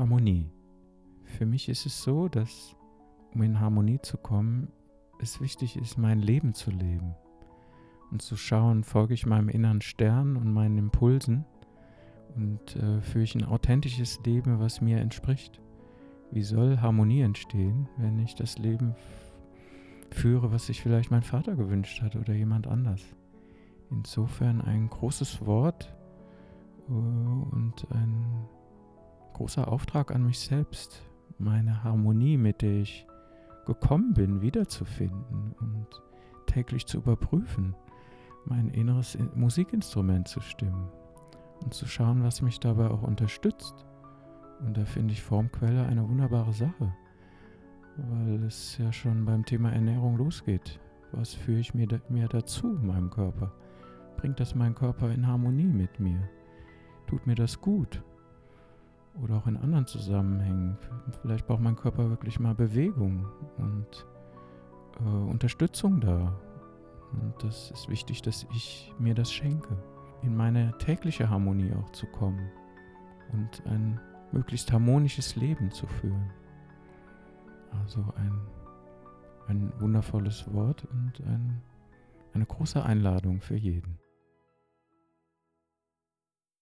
Harmonie. Für mich ist es so, dass um in Harmonie zu kommen, es wichtig ist, mein Leben zu leben und zu schauen, folge ich meinem inneren Stern und meinen Impulsen und äh, führe ich ein authentisches Leben, was mir entspricht. Wie soll Harmonie entstehen, wenn ich das Leben führe, was sich vielleicht mein Vater gewünscht hat oder jemand anders? Insofern ein großes Wort äh, und ein großer Auftrag an mich selbst, meine Harmonie, mit der ich gekommen bin, wiederzufinden und täglich zu überprüfen, mein inneres Musikinstrument zu stimmen und zu schauen, was mich dabei auch unterstützt. Und da finde ich Formquelle eine wunderbare Sache, weil es ja schon beim Thema Ernährung losgeht. Was führe ich mir, mir dazu, meinem Körper? Bringt das meinen Körper in Harmonie mit mir? Tut mir das gut? Oder auch in anderen Zusammenhängen. Vielleicht braucht mein Körper wirklich mal Bewegung und äh, Unterstützung da. Und das ist wichtig, dass ich mir das schenke, in meine tägliche Harmonie auch zu kommen und ein möglichst harmonisches Leben zu führen. Also ein, ein wundervolles Wort und ein, eine große Einladung für jeden.